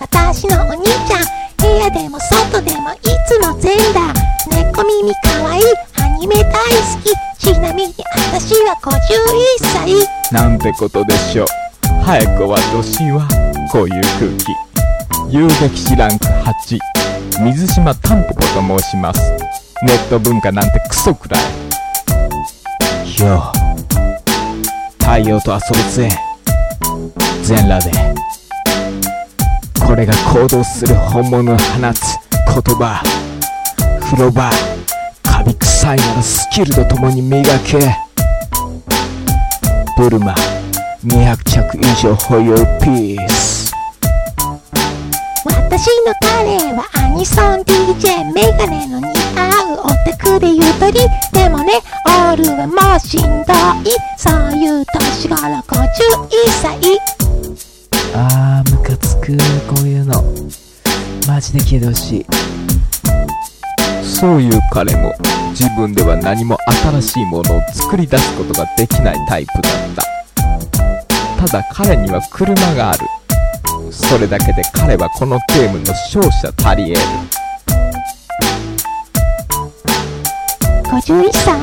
私のお兄ちゃん部屋でも外でもいつも全裸猫耳かわいいアニメ大好きちなみに私は51歳なんてことでしょう。早くは年はこういう空気。遊撃士ランク8水島タンポポと申します。ネット文化なんてクソくらい。よう。太陽と遊ぶぜ。全裸でこれが行動する本物の放つ言葉。風呂場。カビ臭いならスキルと共に磨け。ブルマ。200着以上保有ピース。私の彼はアニソン DJ メガネの似合うオタクでゆとり。でもねオールはもうしんどい。そういう年頃51歳。あー。ムカつくこういうの。マジで消えてほし。いそういう彼も自分では何も新しいものを作り出すことができないタイプだった。ただ彼には車がある。それだけで彼はこのゲームの勝者たり得る。51歳。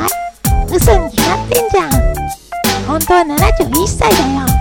嘘に決まってんじゃん。本当は71歳だよ